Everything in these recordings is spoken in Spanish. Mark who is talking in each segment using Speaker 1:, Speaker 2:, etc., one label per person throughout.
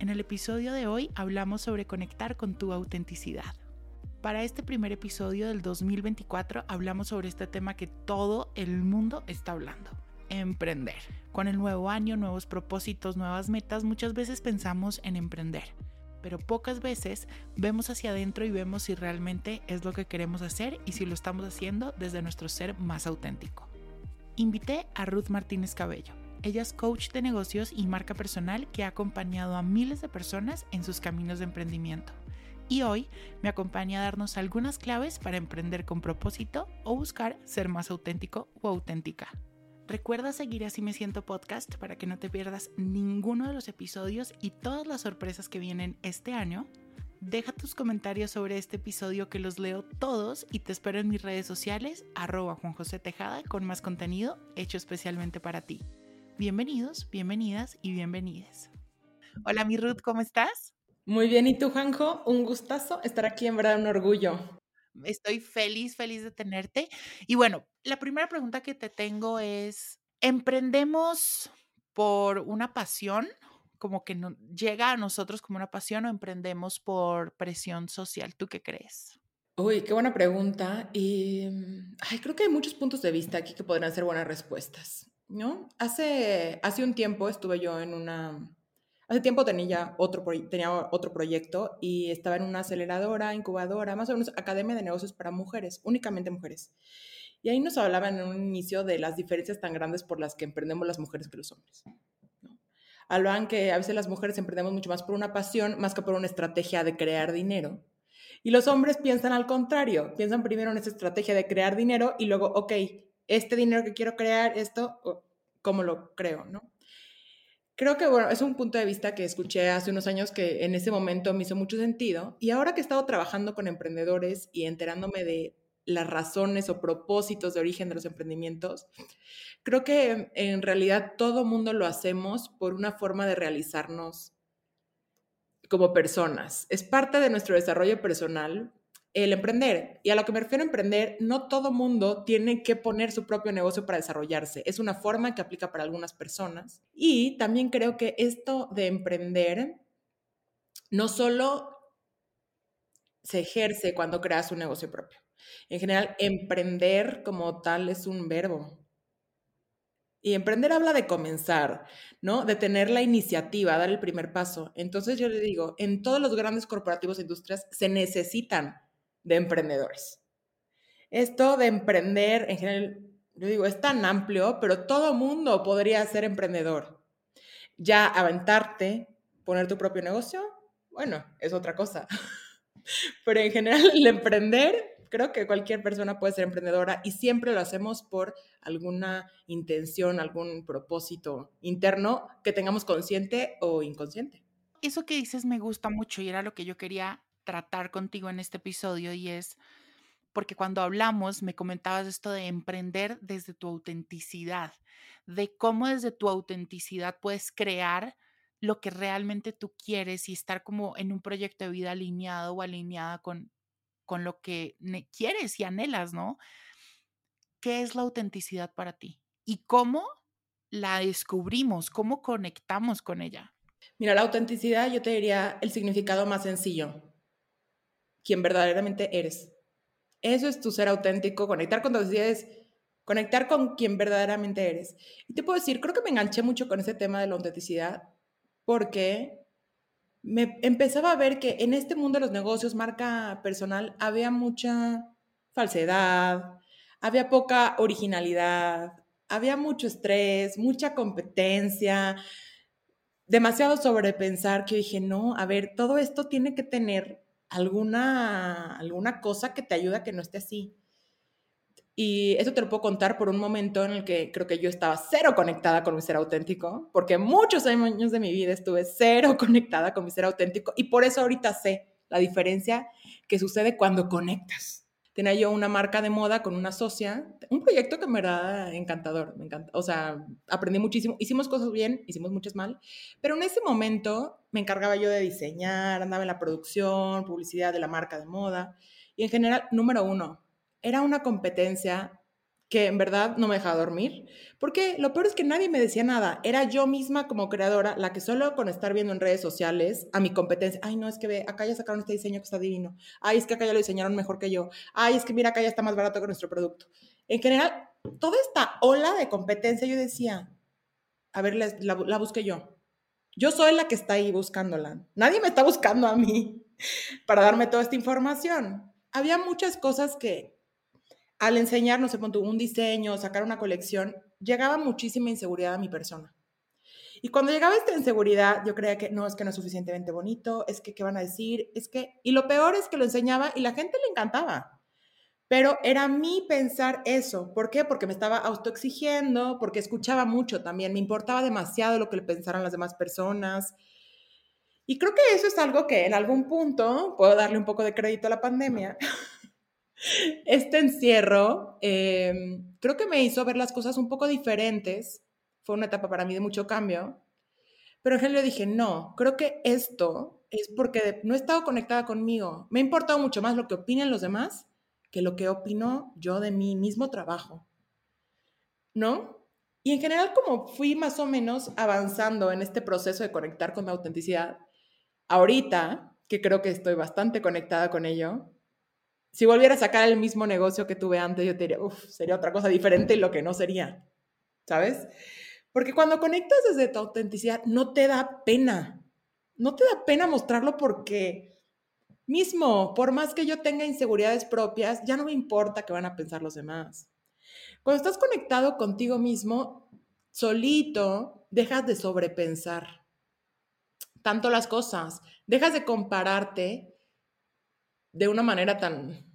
Speaker 1: En el episodio de hoy hablamos sobre conectar con tu autenticidad. Para este primer episodio del 2024 hablamos sobre este tema que todo el mundo está hablando, emprender. Con el nuevo año, nuevos propósitos, nuevas metas, muchas veces pensamos en emprender, pero pocas veces vemos hacia adentro y vemos si realmente es lo que queremos hacer y si lo estamos haciendo desde nuestro ser más auténtico. Invité a Ruth Martínez Cabello ella es coach de negocios y marca personal que ha acompañado a miles de personas en sus caminos de emprendimiento. Y hoy me acompaña a darnos algunas claves para emprender con propósito o buscar ser más auténtico o auténtica. Recuerda seguir Así Me Siento Podcast para que no te pierdas ninguno de los episodios y todas las sorpresas que vienen este año. Deja tus comentarios sobre este episodio que los leo todos y te espero en mis redes sociales, arroba Juan José Tejada, con más contenido hecho especialmente para ti. Bienvenidos, bienvenidas y bienvenidas. Hola, mi Ruth, ¿cómo estás?
Speaker 2: Muy bien, ¿y tú, Juanjo? Un gustazo estar aquí, en verdad, un orgullo.
Speaker 1: Estoy feliz, feliz de tenerte. Y bueno, la primera pregunta que te tengo es, ¿emprendemos por una pasión? Como que no, llega a nosotros como una pasión o emprendemos por presión social. ¿Tú qué crees?
Speaker 2: Uy, qué buena pregunta. Y ay, creo que hay muchos puntos de vista aquí que podrían ser buenas respuestas. ¿No? Hace, hace un tiempo estuve yo en una... Hace tiempo tenía otro, tenía otro proyecto y estaba en una aceleradora, incubadora, más o menos academia de negocios para mujeres, únicamente mujeres. Y ahí nos hablaban en un inicio de las diferencias tan grandes por las que emprendemos las mujeres que los hombres. ¿no? Hablaban que a veces las mujeres emprendemos mucho más por una pasión, más que por una estrategia de crear dinero. Y los hombres piensan al contrario, piensan primero en esa estrategia de crear dinero y luego, ok, este dinero que quiero crear, esto, ¿cómo lo creo, no? Creo que, bueno, es un punto de vista que escuché hace unos años que en ese momento me hizo mucho sentido. Y ahora que he estado trabajando con emprendedores y enterándome de las razones o propósitos de origen de los emprendimientos, creo que en realidad todo mundo lo hacemos por una forma de realizarnos como personas. Es parte de nuestro desarrollo personal el emprender. Y a lo que me refiero a emprender, no todo mundo tiene que poner su propio negocio para desarrollarse. Es una forma que aplica para algunas personas. Y también creo que esto de emprender no solo se ejerce cuando creas un negocio propio. En general, emprender como tal es un verbo. Y emprender habla de comenzar, ¿no? De tener la iniciativa, dar el primer paso. Entonces yo le digo, en todos los grandes corporativos e industrias se necesitan de emprendedores. Esto de emprender, en general, yo digo, es tan amplio, pero todo mundo podría ser emprendedor. Ya aventarte, poner tu propio negocio, bueno, es otra cosa. Pero en general, el emprender, creo que cualquier persona puede ser emprendedora y siempre lo hacemos por alguna intención, algún propósito interno que tengamos consciente o inconsciente.
Speaker 1: Eso que dices me gusta mucho y era lo que yo quería tratar contigo en este episodio y es porque cuando hablamos me comentabas esto de emprender desde tu autenticidad, de cómo desde tu autenticidad puedes crear lo que realmente tú quieres y estar como en un proyecto de vida alineado o alineada con, con lo que quieres y anhelas, ¿no? ¿Qué es la autenticidad para ti? ¿Y cómo la descubrimos? ¿Cómo conectamos con ella?
Speaker 2: Mira, la autenticidad yo te diría el significado más sencillo quien verdaderamente eres. Eso es tu ser auténtico, conectar con tus ideas, conectar con quien verdaderamente eres. Y te puedo decir, creo que me enganché mucho con ese tema de la autenticidad porque me empezaba a ver que en este mundo de los negocios, marca personal, había mucha falsedad, había poca originalidad, había mucho estrés, mucha competencia, demasiado sobrepensar que dije, no, a ver, todo esto tiene que tener alguna, alguna cosa que te ayude a que no esté así. Y eso te lo puedo contar por un momento en el que creo que yo estaba cero conectada con mi ser auténtico, porque muchos años de mi vida estuve cero conectada con mi ser auténtico y por eso ahorita sé la diferencia que sucede cuando conectas. Tenía yo una marca de moda con una socia, un proyecto que me era encantador, me encanta, o sea, aprendí muchísimo, hicimos cosas bien, hicimos muchas mal, pero en ese momento me encargaba yo de diseñar, andaba en la producción, publicidad de la marca de moda y en general, número uno, era una competencia que en verdad no me dejaba dormir, porque lo peor es que nadie me decía nada, era yo misma como creadora la que solo con estar viendo en redes sociales a mi competencia, ay no, es que ve, acá ya sacaron este diseño que está divino, ay es que acá ya lo diseñaron mejor que yo, ay es que mira, acá ya está más barato que nuestro producto. En general, toda esta ola de competencia yo decía, a ver, la, la, busqué yo. Yo soy la que está ahí buscándola. Nadie me está buscando a mí para darme toda esta información. Había muchas cosas que, al enseñar, no sé, un diseño, sacar una colección, llegaba muchísima inseguridad a mi persona. Y cuando llegaba esta inseguridad, yo creía que no, es que no es suficientemente bonito, es que qué van a decir, es que... Y lo peor es que lo enseñaba y la gente le encantaba. Pero era mí pensar eso. ¿Por qué? Porque me estaba autoexigiendo, porque escuchaba mucho también, me importaba demasiado lo que le pensaran las demás personas. Y creo que eso es algo que en algún punto puedo darle un poco de crédito a la pandemia. este encierro eh, creo que me hizo ver las cosas un poco diferentes. Fue una etapa para mí de mucho cambio. Pero en general dije, no, creo que esto es porque no he estado conectada conmigo. Me ha importado mucho más lo que opinen los demás que lo que opino yo de mi mismo trabajo. ¿No? Y en general, como fui más o menos avanzando en este proceso de conectar con mi autenticidad, ahorita, que creo que estoy bastante conectada con ello, si volviera a sacar el mismo negocio que tuve antes, yo te diría, uff, sería otra cosa diferente y lo que no sería, ¿sabes? Porque cuando conectas desde tu autenticidad, no te da pena, no te da pena mostrarlo porque mismo, por más que yo tenga inseguridades propias, ya no me importa qué van a pensar los demás. Cuando estás conectado contigo mismo, solito, dejas de sobrepensar tanto las cosas, dejas de compararte de una manera tan,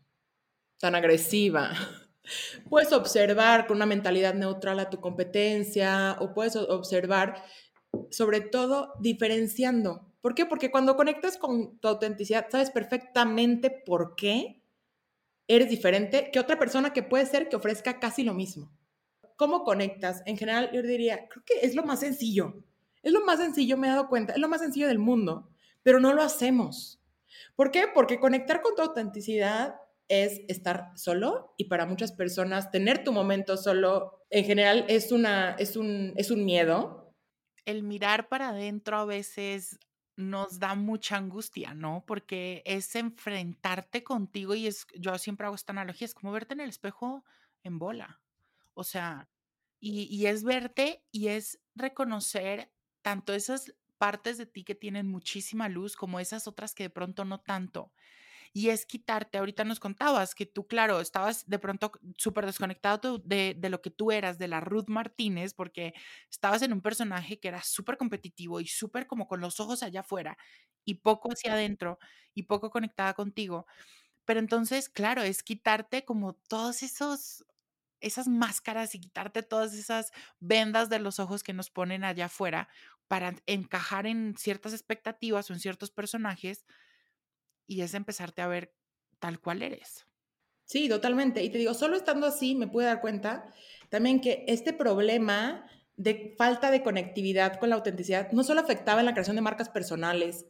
Speaker 2: tan agresiva. Puedes observar con una mentalidad neutral a tu competencia o puedes observar sobre todo diferenciando. ¿Por qué? Porque cuando conectas con tu autenticidad, sabes perfectamente por qué eres diferente que otra persona que puede ser que ofrezca casi lo mismo. ¿Cómo conectas? En general, yo diría, creo que es lo más sencillo. Es lo más sencillo, me he dado cuenta, es lo más sencillo del mundo, pero no lo hacemos. ¿Por qué? Porque conectar con tu autenticidad es estar solo y para muchas personas tener tu momento solo en general es, una, es, un, es un miedo.
Speaker 1: El mirar para adentro a veces nos da mucha angustia, ¿no? Porque es enfrentarte contigo y es, yo siempre hago esta analogía, es como verte en el espejo en bola. O sea, y, y es verte y es reconocer tanto esas partes de ti que tienen muchísima luz como esas otras que de pronto no tanto. Y es quitarte, ahorita nos contabas que tú, claro, estabas de pronto súper desconectado de, de, lo que tú eras, de la Ruth Martínez, porque estabas en un personaje que era súper competitivo y súper como con los ojos allá afuera y poco hacia adentro y poco conectada contigo. Pero entonces, claro, es quitarte como todos esos esas máscaras y quitarte todas esas vendas de los ojos que nos ponen allá afuera para encajar en ciertas expectativas o en ciertos personajes y es empezarte a ver tal cual eres.
Speaker 2: Sí, totalmente. Y te digo, solo estando así me pude dar cuenta también que este problema de falta de conectividad con la autenticidad no solo afectaba en la creación de marcas personales,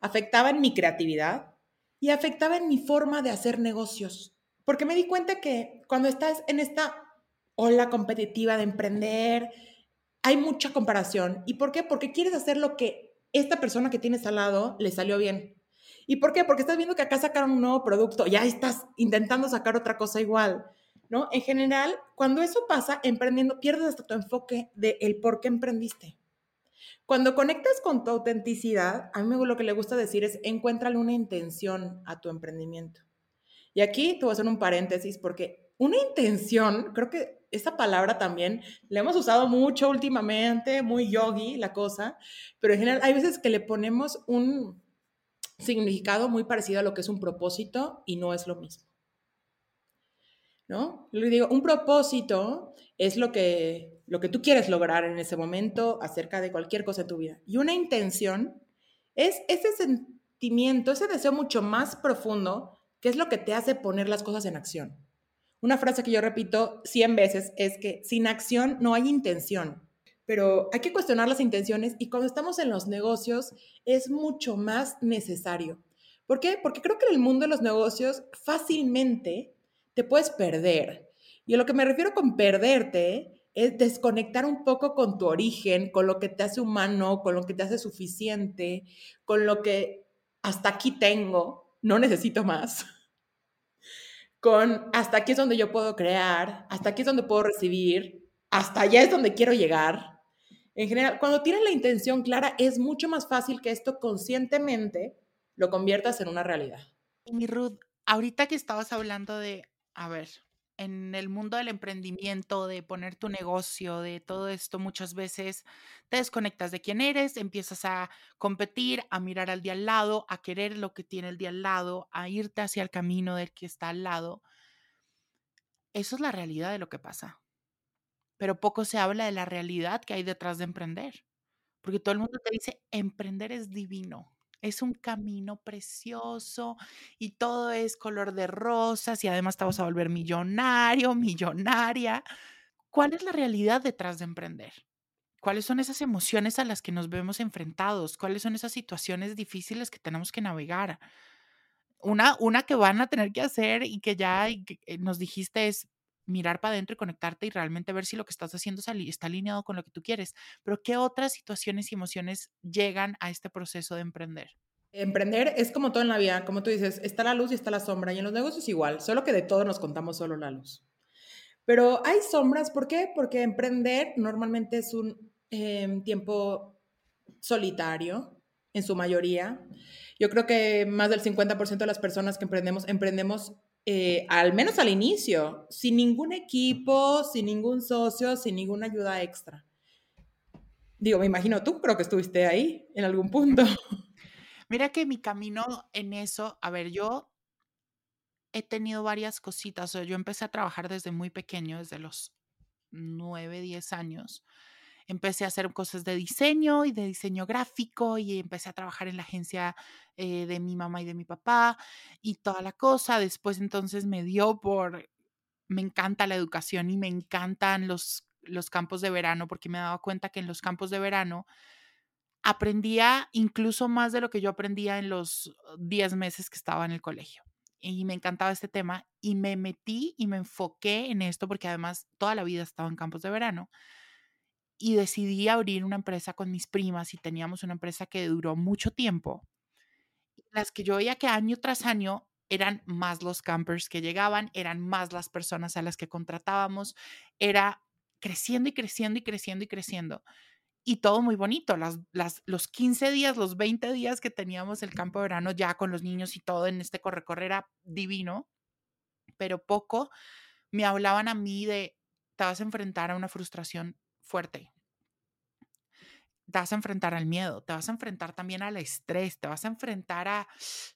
Speaker 2: afectaba en mi creatividad y afectaba en mi forma de hacer negocios. Porque me di cuenta que cuando estás en esta ola competitiva de emprender, hay mucha comparación. ¿Y por qué? Porque quieres hacer lo que esta persona que tienes al lado le salió bien. ¿Y por qué? Porque estás viendo que acá sacaron un nuevo producto, ya estás intentando sacar otra cosa igual, ¿no? En general, cuando eso pasa, emprendiendo, pierdes hasta tu enfoque de el por qué emprendiste. Cuando conectas con tu autenticidad, a mí lo que le gusta decir es encuéntrale una intención a tu emprendimiento. Y aquí te voy a hacer un paréntesis porque una intención, creo que esta palabra también la hemos usado mucho últimamente, muy yogi la cosa, pero en general hay veces que le ponemos un significado muy parecido a lo que es un propósito y no es lo mismo. ¿no? Le digo, un propósito es lo que, lo que tú quieres lograr en ese momento acerca de cualquier cosa en tu vida. Y una intención es ese sentimiento, ese deseo mucho más profundo, que es lo que te hace poner las cosas en acción. Una frase que yo repito 100 veces es que sin acción no hay intención, pero hay que cuestionar las intenciones y cuando estamos en los negocios es mucho más necesario. ¿Por qué? Porque creo que en el mundo de los negocios fácilmente te puedes perder. Y a lo que me refiero con perderte es desconectar un poco con tu origen, con lo que te hace humano, con lo que te hace suficiente, con lo que hasta aquí tengo, no necesito más. Con hasta aquí es donde yo puedo crear, hasta aquí es donde puedo recibir, hasta allá es donde quiero llegar. En general, cuando tienes la intención clara, es mucho más fácil que esto conscientemente lo conviertas en una realidad.
Speaker 1: Y mi Ruth, ahorita que estabas hablando de, a ver, en el mundo del emprendimiento, de poner tu negocio, de todo esto, muchas veces te desconectas de quién eres, empiezas a competir, a mirar al día al lado, a querer lo que tiene el día al lado, a irte hacia el camino del que está al lado. Eso es la realidad de lo que pasa. Pero poco se habla de la realidad que hay detrás de emprender. Porque todo el mundo te dice, emprender es divino. Es un camino precioso y todo es color de rosas y además te vas a volver millonario, millonaria. ¿Cuál es la realidad detrás de emprender? ¿Cuáles son esas emociones a las que nos vemos enfrentados? ¿Cuáles son esas situaciones difíciles que tenemos que navegar? Una, una que van a tener que hacer y que ya eh, nos dijiste es mirar para adentro y conectarte y realmente ver si lo que estás haciendo está alineado con lo que tú quieres. Pero ¿qué otras situaciones y emociones llegan a este proceso de emprender?
Speaker 2: Emprender es como todo en la vida, como tú dices, está la luz y está la sombra, y en los negocios igual, solo que de todo nos contamos solo la luz. Pero hay sombras, ¿por qué? Porque emprender normalmente es un em, tiempo solitario, en su mayoría. Yo creo que más del 50% de las personas que emprendemos, emprendemos eh, al menos al inicio, sin ningún equipo, sin ningún socio, sin ninguna ayuda extra. Digo, me imagino tú, creo que estuviste ahí en algún punto.
Speaker 1: Mira que mi camino en eso, a ver, yo he tenido varias cositas. Yo empecé a trabajar desde muy pequeño, desde los 9, 10 años empecé a hacer cosas de diseño y de diseño gráfico y empecé a trabajar en la agencia eh, de mi mamá y de mi papá y toda la cosa. Después entonces me dio por, me encanta la educación y me encantan los, los campos de verano porque me daba cuenta que en los campos de verano aprendía incluso más de lo que yo aprendía en los 10 meses que estaba en el colegio. Y me encantaba este tema y me metí y me enfoqué en esto porque además toda la vida estaba en campos de verano y decidí abrir una empresa con mis primas y teníamos una empresa que duró mucho tiempo. Las que yo veía que año tras año eran más los campers que llegaban, eran más las personas a las que contratábamos, era creciendo y creciendo y creciendo y creciendo. Y todo muy bonito, las, las, los 15 días, los 20 días que teníamos el campo de verano ya con los niños y todo en este corre-corre era divino, pero poco me hablaban a mí de, te vas a enfrentar a una frustración fuerte. Te vas a enfrentar al miedo, te vas a enfrentar también al estrés, te vas a enfrentar a,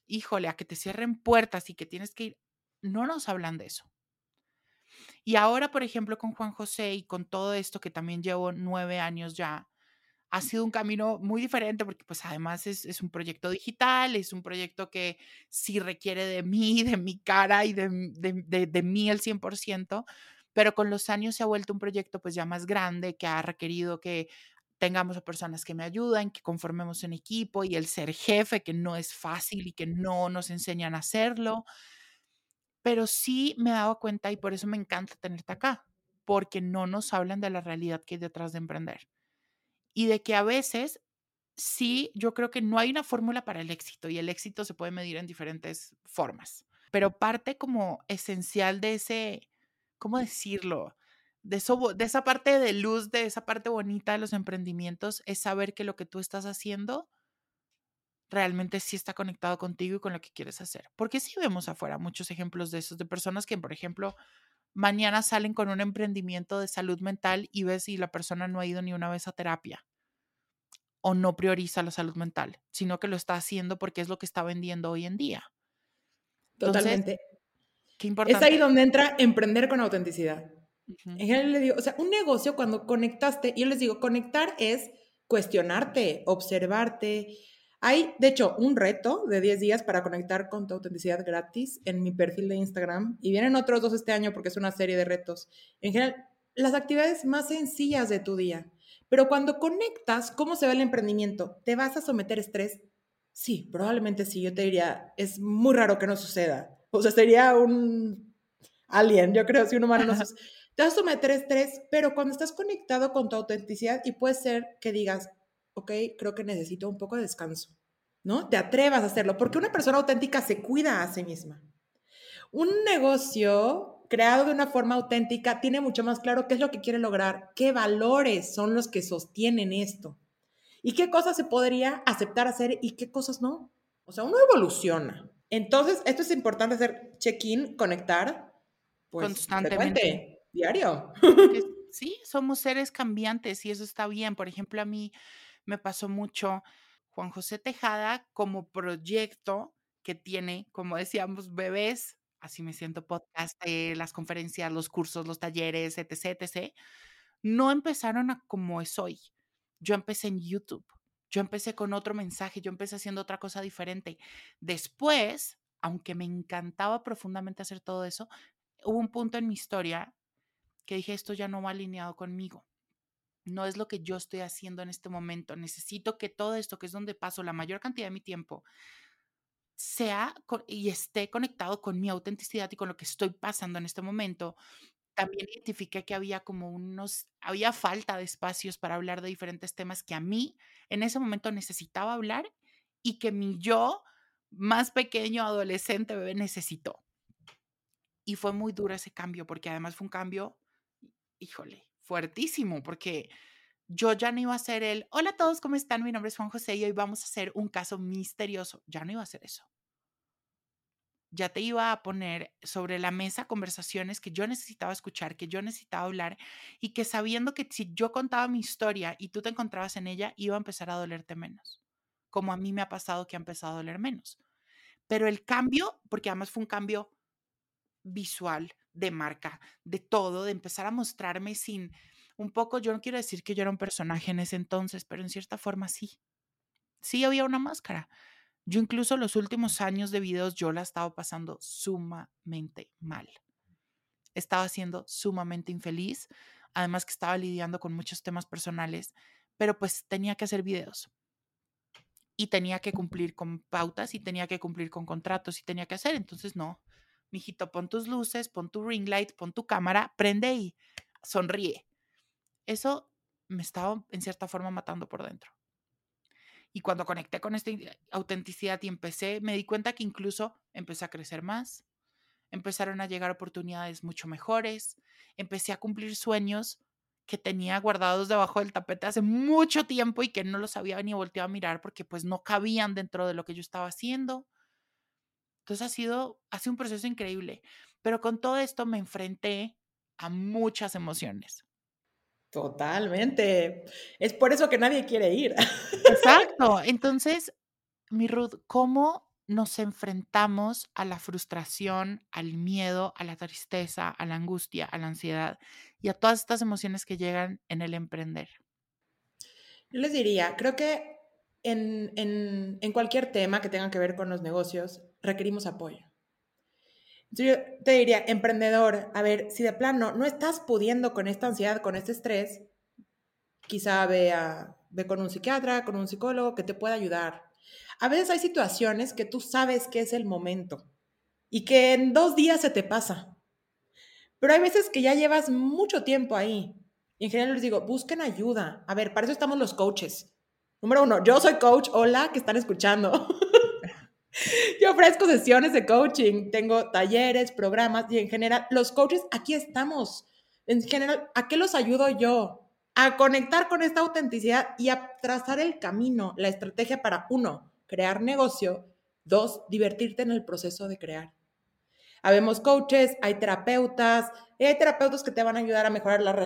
Speaker 1: híjole, a que te cierren puertas y que tienes que ir. No nos hablan de eso. Y ahora, por ejemplo, con Juan José y con todo esto que también llevo nueve años ya, ha sido un camino muy diferente porque pues además es, es, un proyecto digital, es un proyecto que sí requiere de mí, de mi cara y de, de, de, mí el 100%, pero con los años se ha vuelto un proyecto pues ya más grande que ha requerido que tengamos a personas que me ayuden, que conformemos un equipo y el ser jefe, que no es fácil y que no nos enseñan a hacerlo. Pero sí me he dado cuenta y por eso me encanta tenerte acá, porque no nos hablan de la realidad que hay detrás de emprender. Y de que a veces sí, yo creo que no hay una fórmula para el éxito y el éxito se puede medir en diferentes formas. Pero parte como esencial de ese ¿cómo decirlo? De, eso, de esa parte de luz, de esa parte bonita de los emprendimientos, es saber que lo que tú estás haciendo realmente sí está conectado contigo y con lo que quieres hacer. Porque sí vemos afuera muchos ejemplos de esos, de personas que, por ejemplo, mañana salen con un emprendimiento de salud mental y ves si la persona no ha ido ni una vez a terapia o no prioriza la salud mental, sino que lo está haciendo porque es lo que está vendiendo hoy en día.
Speaker 2: Totalmente.
Speaker 1: Qué importante.
Speaker 2: Es ahí donde entra emprender con autenticidad. En general le digo, o sea, un negocio cuando conectaste, yo les digo, conectar es cuestionarte, observarte. Hay, de hecho, un reto de 10 días para conectar con tu autenticidad gratis en mi perfil de Instagram y vienen otros dos este año porque es una serie de retos. En general, las actividades más sencillas de tu día. Pero cuando conectas, ¿cómo se ve el emprendimiento? ¿Te vas a someter estrés? Sí, probablemente sí. Yo te diría, es muy raro que no suceda. O sea, sería un alien, yo creo, si un humano no sucede. Te vas a someter estrés, pero cuando estás conectado con tu autenticidad y puede ser que digas, ok, creo que necesito un poco de descanso, ¿no? Te atrevas a hacerlo, porque una persona auténtica se cuida a sí misma. Un negocio creado de una forma auténtica tiene mucho más claro qué es lo que quiere lograr, qué valores son los que sostienen esto y qué cosas se podría aceptar hacer y qué cosas no. O sea, uno evoluciona. Entonces, esto es importante hacer check-in, conectar pues, constantemente diario.
Speaker 1: sí, somos seres cambiantes y eso está bien. Por ejemplo, a mí me pasó mucho Juan José Tejada como proyecto que tiene, como decíamos, bebés, así me siento podcast, eh, las conferencias, los cursos, los talleres, etc., etc., no empezaron a como es hoy. Yo empecé en YouTube, yo empecé con otro mensaje, yo empecé haciendo otra cosa diferente. Después, aunque me encantaba profundamente hacer todo eso, hubo un punto en mi historia que dije, esto ya no va alineado conmigo. No es lo que yo estoy haciendo en este momento. Necesito que todo esto, que es donde paso la mayor cantidad de mi tiempo, sea y esté conectado con mi autenticidad y con lo que estoy pasando en este momento. También identifiqué que había como unos, había falta de espacios para hablar de diferentes temas que a mí en ese momento necesitaba hablar y que mi yo más pequeño, adolescente, bebé necesitó. Y fue muy duro ese cambio porque además fue un cambio híjole, fuertísimo, porque yo ya no iba a ser el, hola a todos, ¿cómo están? Mi nombre es Juan José y hoy vamos a hacer un caso misterioso. Ya no iba a hacer eso. Ya te iba a poner sobre la mesa conversaciones que yo necesitaba escuchar, que yo necesitaba hablar y que sabiendo que si yo contaba mi historia y tú te encontrabas en ella, iba a empezar a dolerte menos, como a mí me ha pasado que ha empezado a doler menos. Pero el cambio, porque además fue un cambio visual, de marca, de todo, de empezar a mostrarme sin un poco, yo no quiero decir que yo era un personaje en ese entonces, pero en cierta forma sí. Sí había una máscara. Yo incluso los últimos años de videos yo la estaba pasando sumamente mal. Estaba siendo sumamente infeliz, además que estaba lidiando con muchos temas personales, pero pues tenía que hacer videos. Y tenía que cumplir con pautas y tenía que cumplir con contratos y tenía que hacer, entonces no, mijito, pon tus luces, pon tu ring light, pon tu cámara, prende y sonríe. Eso me estaba en cierta forma matando por dentro. Y cuando conecté con esta autenticidad y empecé, me di cuenta que incluso empecé a crecer más, empezaron a llegar oportunidades mucho mejores, empecé a cumplir sueños que tenía guardados debajo del tapete hace mucho tiempo y que no los había ni volteado a mirar porque pues no cabían dentro de lo que yo estaba haciendo. Entonces ha sido, ha sido un proceso increíble, pero con todo esto me enfrenté a muchas emociones.
Speaker 2: Totalmente. Es por eso que nadie quiere ir.
Speaker 1: Exacto. Entonces, mi Ruth, ¿cómo nos enfrentamos a la frustración, al miedo, a la tristeza, a la angustia, a la ansiedad y a todas estas emociones que llegan en el emprender?
Speaker 2: Yo les diría, creo que en, en, en cualquier tema que tenga que ver con los negocios, requerimos apoyo. Yo te diría, emprendedor, a ver, si de plano no estás pudiendo con esta ansiedad, con este estrés, quizá ve, ve con un psiquiatra, con un psicólogo que te pueda ayudar. A veces hay situaciones que tú sabes que es el momento y que en dos días se te pasa. Pero hay veces que ya llevas mucho tiempo ahí. Y en general les digo, busquen ayuda. A ver, para eso estamos los coaches. Número uno, yo soy coach. Hola, que están escuchando. Yo ofrezco sesiones de coaching, tengo talleres, programas y en general, los coaches aquí estamos. En general, ¿a qué los ayudo yo? A conectar con esta autenticidad y a trazar el camino, la estrategia para uno, crear negocio, dos, divertirte en el proceso de crear. Habemos coaches, hay terapeutas, hay terapeutas que te van a ayudar a mejorar la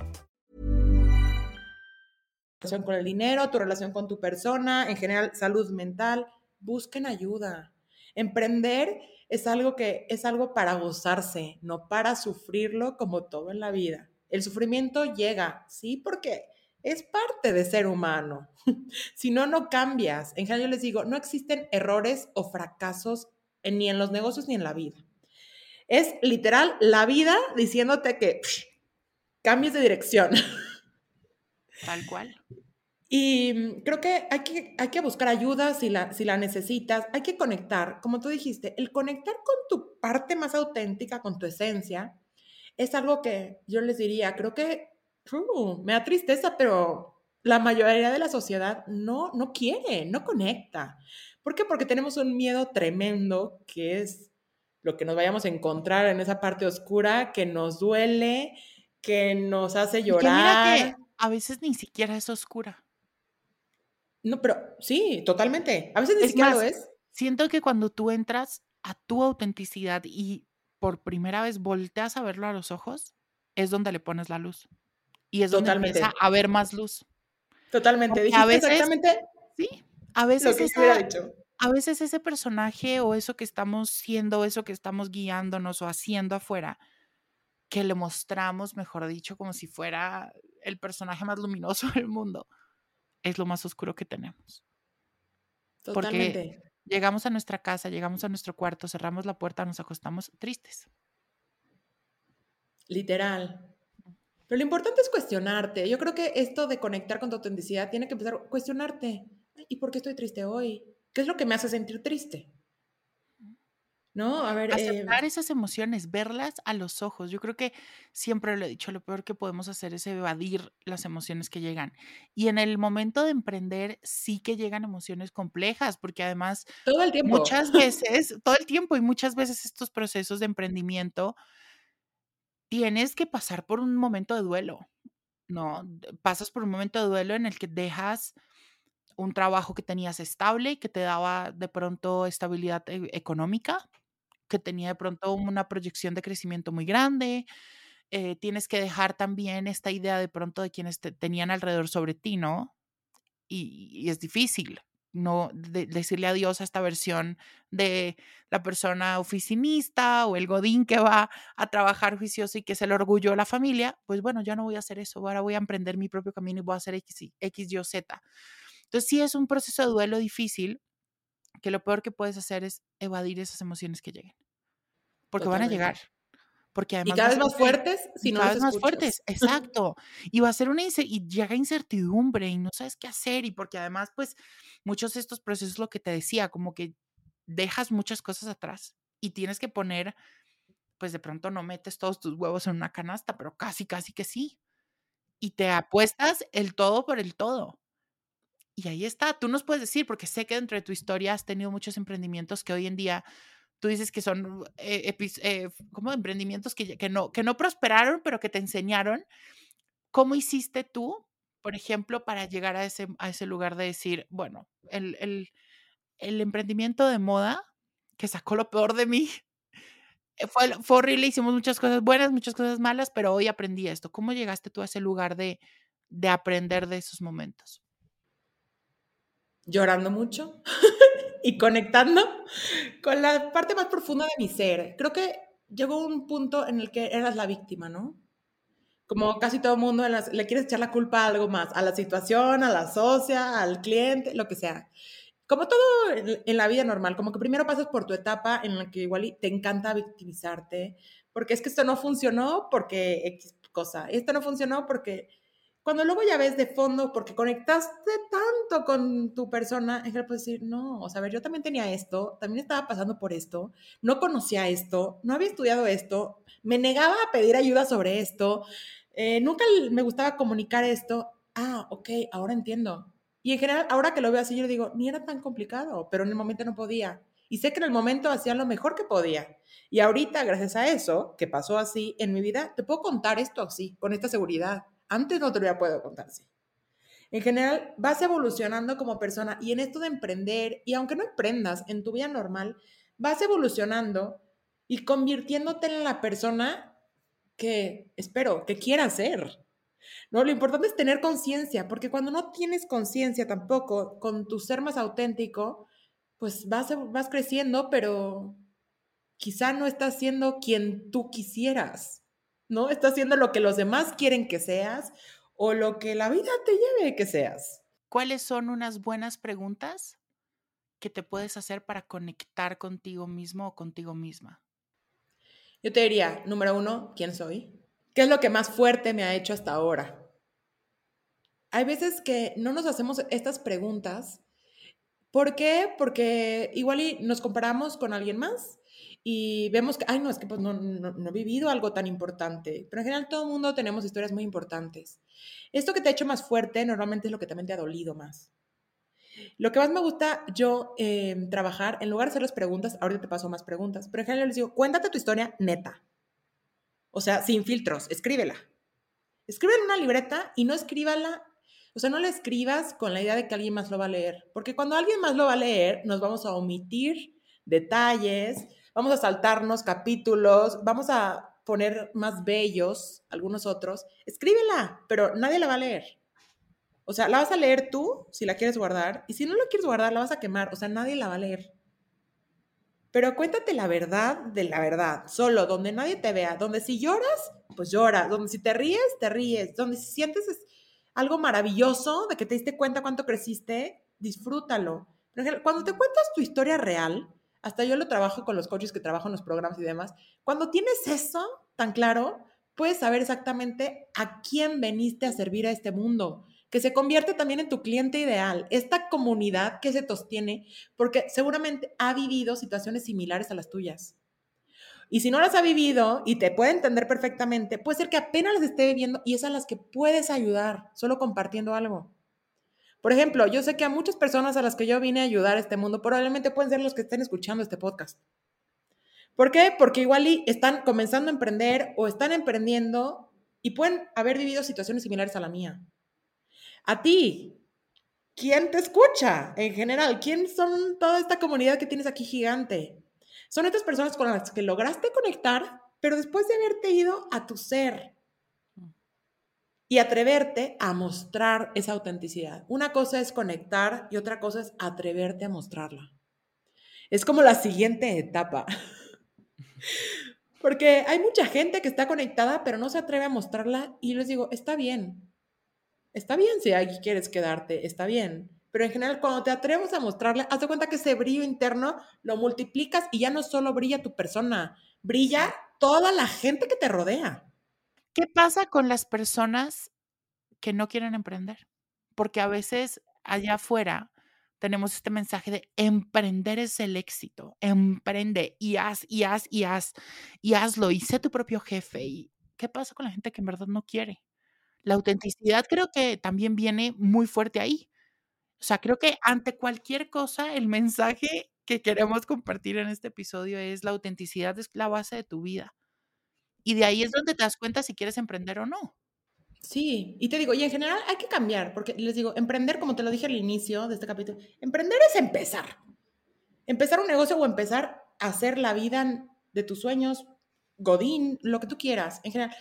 Speaker 2: relación con el dinero, tu relación con tu persona, en general salud mental, busquen ayuda. Emprender es algo que es algo para gozarse, no para sufrirlo como todo en la vida. El sufrimiento llega, sí, porque es parte de ser humano. si no, no cambias. En general yo les digo, no existen errores o fracasos ni en los negocios ni en la vida. Es literal la vida diciéndote que cambies de dirección.
Speaker 1: Tal cual.
Speaker 2: Y mm, creo que hay que, hay que buscar ayuda si la, si la necesitas, hay que conectar, como tú dijiste, el conectar con tu parte más auténtica, con tu esencia, es algo que yo les diría, creo que uh, me da tristeza, pero la mayoría de la sociedad no, no quiere, no conecta. ¿Por qué? Porque tenemos un miedo tremendo que es lo que nos vayamos a encontrar en esa parte oscura que nos duele, que nos hace llorar
Speaker 1: a veces ni siquiera es oscura.
Speaker 2: No, pero sí, totalmente. A veces ni siquiera lo es.
Speaker 1: Siento que cuando tú entras a tu autenticidad y por primera vez volteas a verlo a los ojos, es donde le pones la luz. Y es donde empieza a ver más luz.
Speaker 2: Totalmente. Dijiste a veces, exactamente.
Speaker 1: Sí, a veces. Lo A veces ese personaje o eso que estamos siendo, eso que estamos guiándonos o haciendo afuera, que le mostramos, mejor dicho, como si fuera el personaje más luminoso del mundo, es lo más oscuro que tenemos. Totalmente. Porque llegamos a nuestra casa, llegamos a nuestro cuarto, cerramos la puerta, nos acostamos tristes.
Speaker 2: Literal. Pero lo importante es cuestionarte. Yo creo que esto de conectar con tu autenticidad tiene que empezar a cuestionarte. ¿Y por qué estoy triste hoy? ¿Qué es lo que me hace sentir triste? ¿No? A ver.
Speaker 1: Aceptar eh, esas emociones, verlas a los ojos. Yo creo que siempre lo he dicho, lo peor que podemos hacer es evadir las emociones que llegan. Y en el momento de emprender, sí que llegan emociones complejas, porque además.
Speaker 2: Todo el tiempo.
Speaker 1: Muchas veces, todo el tiempo y muchas veces estos procesos de emprendimiento, tienes que pasar por un momento de duelo, ¿no? Pasas por un momento de duelo en el que dejas un trabajo que tenías estable, que te daba de pronto estabilidad e, económica, que tenía de pronto una proyección de crecimiento muy grande. Eh, tienes que dejar también esta idea de pronto de quienes te tenían alrededor sobre ti, ¿no? Y, es difícil, no decirle adiós a esta versión de la persona oficinista o el godín que va a trabajar juicioso y que es el orgullo de la familia, pues bueno, ya no voy a hacer eso, ahora voy a emprender mi propio camino y voy a hacer X, X, Y Z. Entonces sí es un proceso de duelo difícil, que lo peor que puedes hacer es evadir esas emociones que lleguen. Porque van a llegar. Porque además
Speaker 2: y cada vez más fuertes,
Speaker 1: si cada vez más fuertes, exacto. Y va a ser una y llega incertidumbre y no sabes qué hacer y porque además pues muchos de estos procesos lo que te decía, como que dejas muchas cosas atrás y tienes que poner pues de pronto no metes todos tus huevos en una canasta, pero casi casi que sí. Y te apuestas el todo por el todo. Y ahí está, tú nos puedes decir, porque sé que dentro de tu historia has tenido muchos emprendimientos que hoy en día tú dices que son eh, eh, como emprendimientos que, que, no, que no prosperaron, pero que te enseñaron. ¿Cómo hiciste tú, por ejemplo, para llegar a ese, a ese lugar de decir, bueno, el, el, el emprendimiento de moda que sacó lo peor de mí, eh, fue, fue horrible, hicimos muchas cosas buenas, muchas cosas malas, pero hoy aprendí esto. ¿Cómo llegaste tú a ese lugar de, de aprender de esos momentos?
Speaker 2: Llorando mucho y conectando con la parte más profunda de mi ser. Creo que llegó un punto en el que eras la víctima, ¿no? como casi todo mundo le quieres echar la culpa a algo más, a la situación, a la socia, al cliente, lo que sea. Como todo en la vida normal, como que primero pasas por tu etapa en la que igual te encanta victimizarte, porque es que esto no funcionó porque X cosa, esto no funcionó porque cuando luego ya ves de fondo, porque conectaste tanto con tu persona, es que puedes decir, no, o sea, a ver, yo también tenía esto, también estaba pasando por esto, no conocía esto, no había estudiado esto, me negaba a pedir ayuda sobre esto, eh, nunca me gustaba comunicar esto. Ah, ok, ahora entiendo. Y en general, ahora que lo veo así, yo digo, ni era tan complicado, pero en el momento no podía. Y sé que en el momento hacía lo mejor que podía. Y ahorita, gracias a eso, que pasó así en mi vida, te puedo contar esto así, con esta seguridad. Antes no te lo había podido contar así. En general, vas evolucionando como persona y en esto de emprender, y aunque no emprendas en tu vida normal, vas evolucionando y convirtiéndote en la persona que espero, que quieras ser. No, lo importante es tener conciencia, porque cuando no tienes conciencia tampoco con tu ser más auténtico, pues vas, vas creciendo, pero quizá no estás siendo quien tú quisieras. ¿No? Estás haciendo lo que los demás quieren que seas o lo que la vida te lleve que seas.
Speaker 1: ¿Cuáles son unas buenas preguntas que te puedes hacer para conectar contigo mismo o contigo misma?
Speaker 2: Yo te diría, número uno, ¿quién soy? ¿Qué es lo que más fuerte me ha hecho hasta ahora? Hay veces que no nos hacemos estas preguntas. ¿Por qué? Porque igual nos comparamos con alguien más y vemos que, ay, no, es que pues no, no, he vivido algo tan importante, pero en general todo el mundo tenemos historias muy importantes. Esto que te ha hecho más fuerte normalmente es lo que también te ha dolido más. Lo que más me gusta yo em, trabajar, en lugar de hacerles preguntas, ahorita te paso más preguntas, pero en general les digo, cuéntate tu historia neta. O sea, sin filtros, escríbela. Escríbela en una libreta y no escríbala, o sea, no la escribas con la idea de que alguien más lo va a leer, porque cuando alguien más lo va a leer, nos vamos a omitir detalles, vamos a saltarnos capítulos, vamos a poner más bellos algunos otros. Escríbela, pero nadie la va a leer. O sea, la vas a leer tú si la quieres guardar y si no la quieres guardar, la vas a quemar. O sea, nadie la va a leer. Pero cuéntate la verdad de la verdad, solo, donde nadie te vea, donde si lloras, pues lloras, donde si te ríes, te ríes, donde si sientes algo maravilloso de que te diste cuenta cuánto creciste, disfrútalo. cuando te cuentas tu historia real, hasta yo lo trabajo con los coaches que trabajo en los programas y demás, cuando tienes eso tan claro, puedes saber exactamente a quién veniste a servir a este mundo, que se convierte también en tu cliente ideal, esta comunidad que se sostiene, porque seguramente ha vivido situaciones similares a las tuyas. Y si no las ha vivido y te puede entender perfectamente, puede ser que apenas las esté viviendo y es a las que puedes ayudar, solo compartiendo algo. Por ejemplo, yo sé que a muchas personas a las que yo vine a ayudar a este mundo probablemente pueden ser los que estén escuchando este podcast. ¿Por qué? Porque igual están comenzando a emprender o están emprendiendo y pueden haber vivido situaciones similares a la mía. A ti, ¿quién te escucha en general? ¿Quién son toda esta comunidad que tienes aquí gigante? Son estas personas con las que lograste conectar, pero después de haberte ido a tu ser, y atreverte a mostrar esa autenticidad. Una cosa es conectar y otra cosa es atreverte a mostrarla. Es como la siguiente etapa. Porque hay mucha gente que está conectada, pero no se atreve a mostrarla y les digo, está bien. Está bien si ahí quieres quedarte, está bien. Pero en general, cuando te atreves a mostrarla, haz de cuenta que ese brillo interno lo multiplicas y ya no solo brilla tu persona, brilla toda la gente que te rodea.
Speaker 1: ¿Qué pasa con las personas que no quieren emprender? Porque a veces allá afuera tenemos este mensaje de emprender es el éxito, emprende y haz y haz y haz y hazlo y sé tu propio jefe. ¿Y qué pasa con la gente que en verdad no quiere? La autenticidad creo que también viene muy fuerte ahí. O sea, creo que ante cualquier cosa, el mensaje que queremos compartir en este episodio es la autenticidad es la base de tu vida. Y de ahí es donde te das cuenta si quieres emprender o no.
Speaker 2: Sí, y te digo, y en general hay que cambiar, porque les digo, emprender, como te lo dije al inicio de este capítulo, emprender es empezar. Empezar un negocio o empezar a hacer la vida de tus sueños, Godín, lo que tú quieras. En general,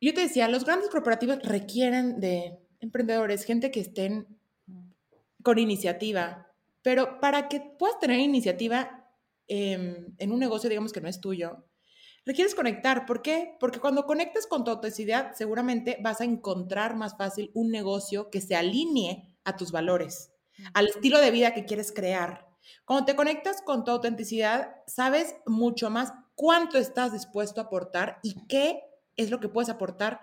Speaker 2: yo te decía, los grandes corporativos requieren de emprendedores, gente que estén con iniciativa, pero para que puedas tener iniciativa em, en un negocio, digamos que no es tuyo, Requieres conectar. ¿Por qué? Porque cuando conectas con tu autenticidad, seguramente vas a encontrar más fácil un negocio que se alinee a tus valores, al estilo de vida que quieres crear. Cuando te conectas con tu autenticidad, sabes mucho más cuánto estás dispuesto a aportar y qué es lo que puedes aportar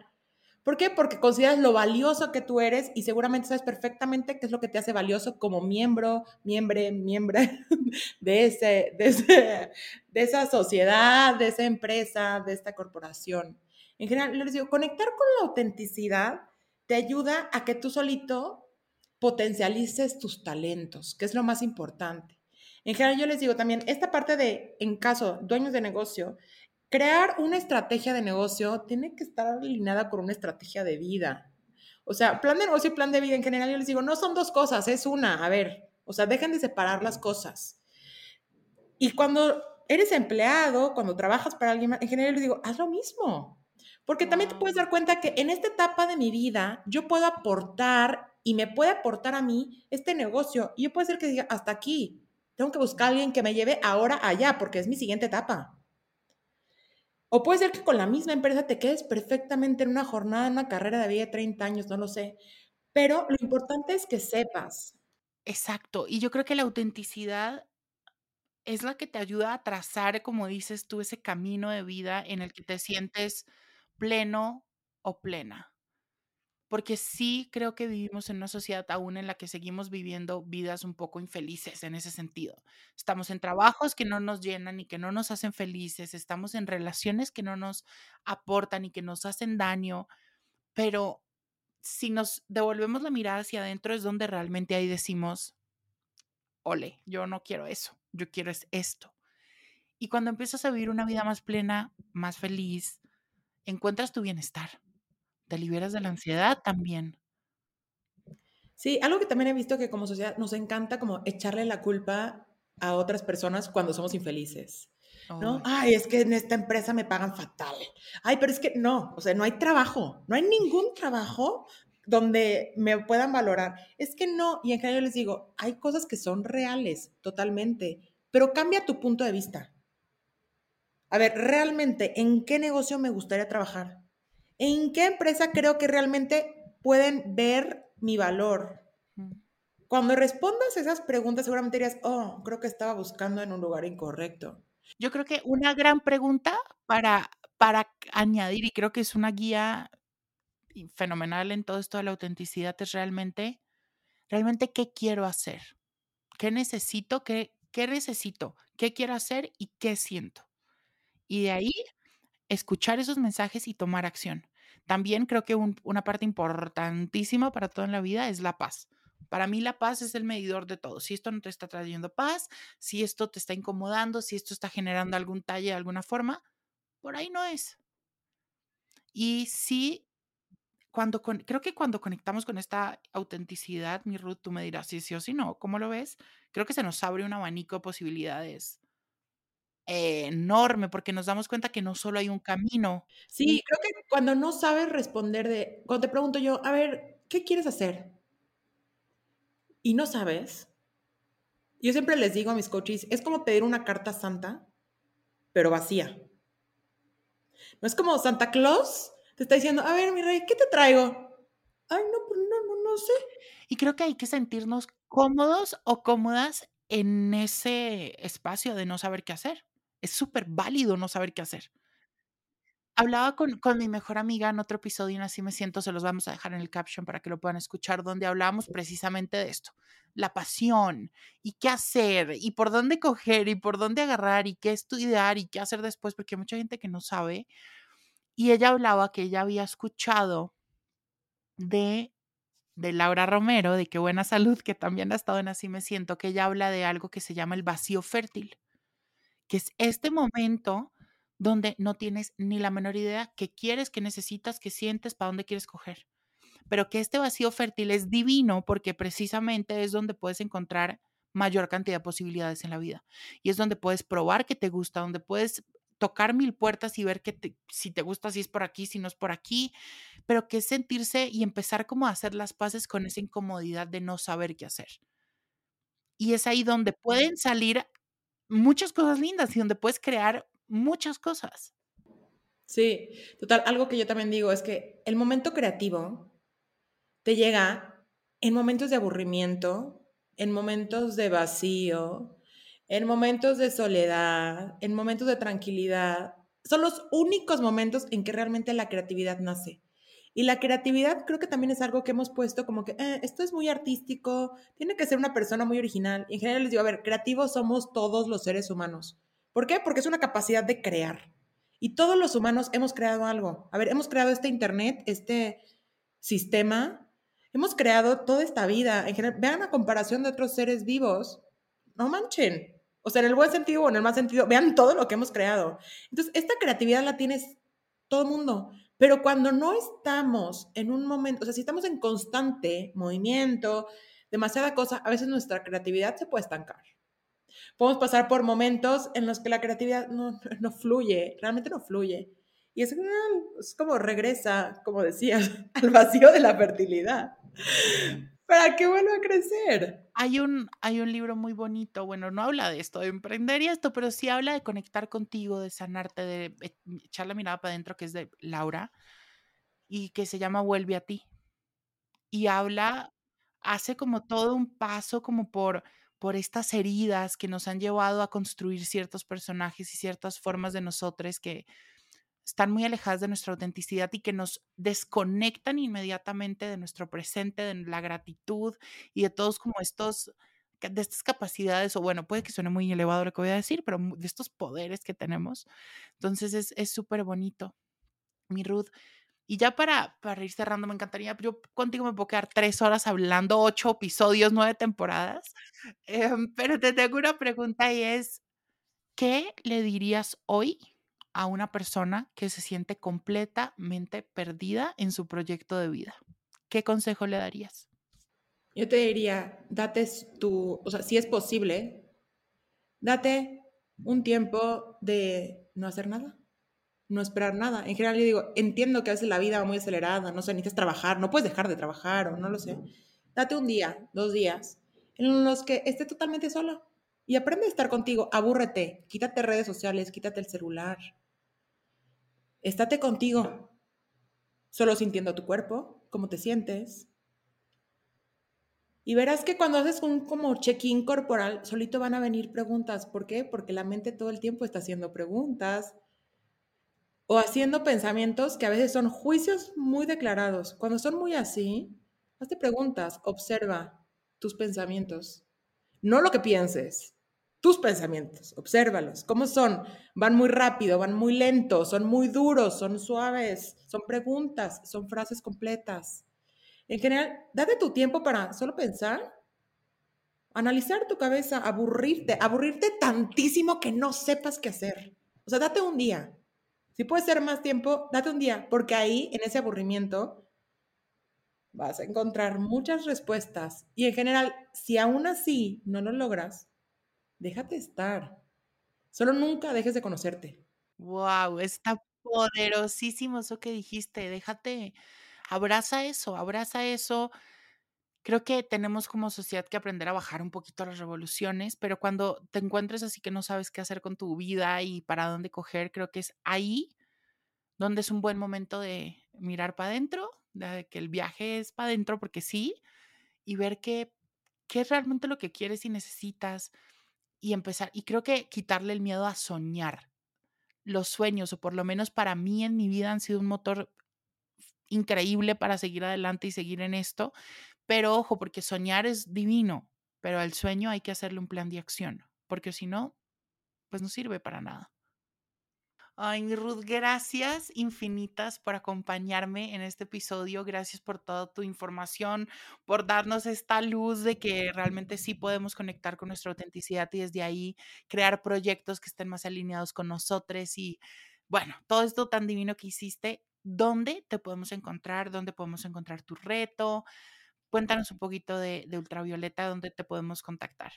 Speaker 2: ¿Por qué? Porque consideras lo valioso que tú eres y seguramente sabes perfectamente qué es lo que te hace valioso como miembro, miembre, miembro de, ese, de, de esa sociedad, de esa empresa, de esta corporación. En general, les digo, conectar con la autenticidad te ayuda a que tú solito potencialices tus talentos, que es lo más importante. En general, yo les digo también, esta parte de, en caso, dueños de negocio, crear una estrategia de negocio tiene que estar alineada con una estrategia de vida. O sea, plan de negocio y plan de vida en general, yo les digo, no son dos cosas, es una. A ver, o sea, dejen de separar las cosas. Y cuando eres empleado, cuando trabajas para alguien, en general les digo, haz lo mismo. Porque también te puedes dar cuenta que en esta etapa de mi vida yo puedo aportar y me puede aportar a mí este negocio. Y yo puedo ser que diga, hasta aquí, tengo que buscar a alguien que me lleve ahora allá, porque es mi siguiente etapa. O puede ser que con la misma empresa te quedes perfectamente en una jornada, en una carrera de vida de 30 años, no lo sé. Pero lo importante es que sepas.
Speaker 1: Exacto. Y yo creo que la autenticidad es la que te ayuda a trazar, como dices tú, ese camino de vida en el que te sientes pleno o plena porque sí creo que vivimos en una sociedad aún en la que seguimos viviendo vidas un poco infelices en ese sentido. Estamos en trabajos que no nos llenan y que no nos hacen felices, estamos en relaciones que no nos aportan y que nos hacen daño, pero si nos devolvemos la mirada hacia adentro es donde realmente ahí decimos, ole, yo no quiero eso, yo quiero es esto. Y cuando empiezas a vivir una vida más plena, más feliz, encuentras tu bienestar te liberas de la ansiedad también.
Speaker 2: Sí, algo que también he visto que como sociedad nos encanta como echarle la culpa a otras personas cuando somos infelices. ¿No? Ay, es que en esta empresa me pagan fatal. Ay, pero es que no, o sea, no hay trabajo, no hay ningún trabajo donde me puedan valorar. Es que no, y en general yo les digo, hay cosas que son reales, totalmente, pero cambia tu punto de vista. A ver, realmente, ¿en qué negocio me gustaría trabajar? ¿En qué empresa creo que realmente pueden ver mi valor? Cuando respondas esas preguntas, seguramente dirías, oh, creo que estaba buscando en un lugar incorrecto.
Speaker 1: Yo creo que una gran pregunta para, para añadir, y creo que es una guía fenomenal en todo esto de la autenticidad, es realmente, realmente qué quiero hacer, qué necesito, qué, qué necesito, qué quiero hacer y qué siento. Y de ahí escuchar esos mensajes y tomar acción. También creo que una parte importantísima para todo en la vida es la paz. Para mí la paz es el medidor de todo. Si esto no te está trayendo paz, si esto te está incomodando, si esto está generando algún talle de alguna forma, por ahí no es. Y sí, cuando creo que cuando conectamos con esta autenticidad, mi Ruth, tú me dirás si sí o si no, ¿cómo lo ves? Creo que se nos abre un abanico de posibilidades enorme porque nos damos cuenta que no solo hay un camino.
Speaker 2: Sí, creo que cuando no sabes responder de, cuando te pregunto yo, a ver, ¿qué quieres hacer? Y no sabes. Yo siempre les digo a mis coaches, es como pedir una carta santa, pero vacía. No es como Santa Claus te está diciendo, a ver, mi rey, ¿qué te traigo? Ay, no, pues no, no, no sé.
Speaker 1: Y creo que hay que sentirnos cómodos o cómodas en ese espacio de no saber qué hacer. Es súper válido no saber qué hacer. Hablaba con, con, mi mejor amiga en otro episodio, y así me siento, se los vamos a dejar en el caption para que lo puedan escuchar, donde hablábamos precisamente de esto, la pasión y qué hacer y por dónde coger y por dónde agarrar y qué estudiar y qué hacer después, porque hay mucha gente que no sabe. Y ella hablaba que ella había escuchado de, de Laura Romero, de Qué Buena Salud, que también ha estado en Así Me Siento, que ella habla de algo que se llama el vacío fértil que es este momento donde no tienes ni la menor idea qué quieres, qué necesitas, qué sientes, para dónde quieres coger. Pero que este vacío fértil es divino porque precisamente es donde puedes encontrar mayor cantidad de posibilidades en la vida. Y es donde puedes probar que te gusta, donde puedes tocar mil puertas y ver que si te gusta, si es por aquí, si no es por aquí, pero que es sentirse y empezar como a hacer las paces con esa incomodidad de no saber qué hacer. Y es ahí donde pueden salir muchas cosas lindas y donde puedes crear muchas cosas.
Speaker 2: Sí, total, algo que yo también digo es que el momento creativo te llega en momentos de aburrimiento, en momentos de vacío, en momentos de soledad, en momentos de tranquilidad. Son los únicos momentos en que realmente la creatividad nace. Y la creatividad creo que también es algo que hemos puesto como que eh, esto es muy artístico, tiene que ser una persona muy original. en general les digo, a ver, creativos somos todos los seres humanos. ¿Por qué? Porque es una capacidad de crear. Y todos los humanos hemos creado algo. A ver, hemos creado este Internet, este sistema, hemos creado toda esta vida. En general, vean la comparación de otros seres vivos. No manchen. O sea, en el buen sentido o en el mal sentido, vean todo lo que hemos creado. Entonces, esta creatividad la tienes todo el mundo. Pero cuando no estamos en un momento, o sea, si estamos en constante movimiento, demasiada cosa, a veces nuestra creatividad se puede estancar. Podemos pasar por momentos en los que la creatividad no, no fluye, realmente no fluye. Y es, es como regresa, como decías, al vacío de la fertilidad para que vuelva a crecer.
Speaker 1: Hay un, hay un libro muy bonito, bueno, no habla de esto, de emprender y esto, pero sí habla de conectar contigo, de sanarte, de echar la mirada para adentro, que es de Laura, y que se llama Vuelve a ti. Y habla, hace como todo un paso como por, por estas heridas que nos han llevado a construir ciertos personajes y ciertas formas de nosotros que, están muy alejadas de nuestra autenticidad y que nos desconectan inmediatamente de nuestro presente, de la gratitud y de todos como estos, de estas capacidades, o bueno, puede que suene muy elevado lo que voy a decir, pero de estos poderes que tenemos. Entonces es súper bonito. Mi Ruth, y ya para, para ir cerrando, me encantaría, yo contigo me puedo quedar tres horas hablando, ocho episodios, nueve temporadas, em, pero te tengo una pregunta y es, ¿qué le dirías hoy a una persona que se siente completamente perdida en su proyecto de vida? ¿Qué consejo le darías?
Speaker 2: Yo te diría, date tu, o sea, si es posible, date un tiempo de no hacer nada, no esperar nada. En general, yo digo, entiendo que a veces la vida va muy acelerada, no sé, necesitas trabajar, no puedes dejar de trabajar o no lo sé. Date un día, dos días, en los que esté totalmente solo y aprende a estar contigo, abúrrete, quítate redes sociales, quítate el celular, Estate contigo, solo sintiendo tu cuerpo, cómo te sientes. Y verás que cuando haces un como check-in corporal, solito van a venir preguntas. ¿Por qué? Porque la mente todo el tiempo está haciendo preguntas o haciendo pensamientos que a veces son juicios muy declarados. Cuando son muy así, hazte preguntas, observa tus pensamientos, no lo que pienses, tus pensamientos, obsérvalos. ¿Cómo son? Van muy rápido, van muy lento, son muy duros, son suaves, son preguntas, son frases completas. En general, date tu tiempo para solo pensar, analizar tu cabeza, aburrirte, aburrirte tantísimo que no sepas qué hacer. O sea, date un día. Si puede ser más tiempo, date un día, porque ahí, en ese aburrimiento, vas a encontrar muchas respuestas. Y en general, si aún así no lo logras, déjate estar. Solo nunca dejes de conocerte.
Speaker 1: Wow, está poderosísimo eso que dijiste. Déjate, abraza eso, abraza eso. Creo que tenemos como sociedad que aprender a bajar un poquito las revoluciones, pero cuando te encuentres así que no sabes qué hacer con tu vida y para dónde coger, creo que es ahí donde es un buen momento de mirar para adentro, de que el viaje es para adentro, porque sí, y ver qué, qué es realmente lo que quieres y necesitas y empezar, y creo que quitarle el miedo a soñar. Los sueños, o por lo menos para mí en mi vida, han sido un motor increíble para seguir adelante y seguir en esto. Pero ojo, porque soñar es divino, pero al sueño hay que hacerle un plan de acción, porque si no, pues no sirve para nada. Ay, Ruth, gracias infinitas por acompañarme en este episodio. Gracias por toda tu información, por darnos esta luz de que realmente sí podemos conectar con nuestra autenticidad y desde ahí crear proyectos que estén más alineados con nosotros. Y bueno, todo esto tan divino que hiciste, ¿dónde te podemos encontrar? ¿Dónde podemos encontrar tu reto? Cuéntanos un poquito de, Ultravioleta, ¿dónde te podemos contactar?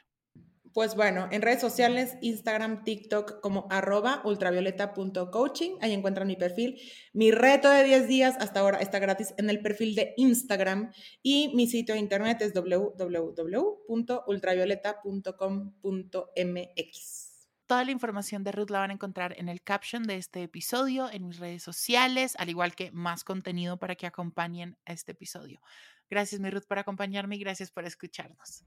Speaker 2: Pues bueno, en redes sociales, Instagram, TikTok, como arroba ultravioleta.coaching, ahí encuentran mi perfil. Mi reto de 10 días hasta ahora está gratis en el perfil de Instagram y mi sitio de internet es www.ultravioleta.com.mx.
Speaker 1: Toda la información de Ruth la van a encontrar en el caption de este episodio, en mis redes sociales, al igual que más contenido para que acompañen a este episodio. Gracias, mi Ruth, por acompañarme y gracias por escucharnos.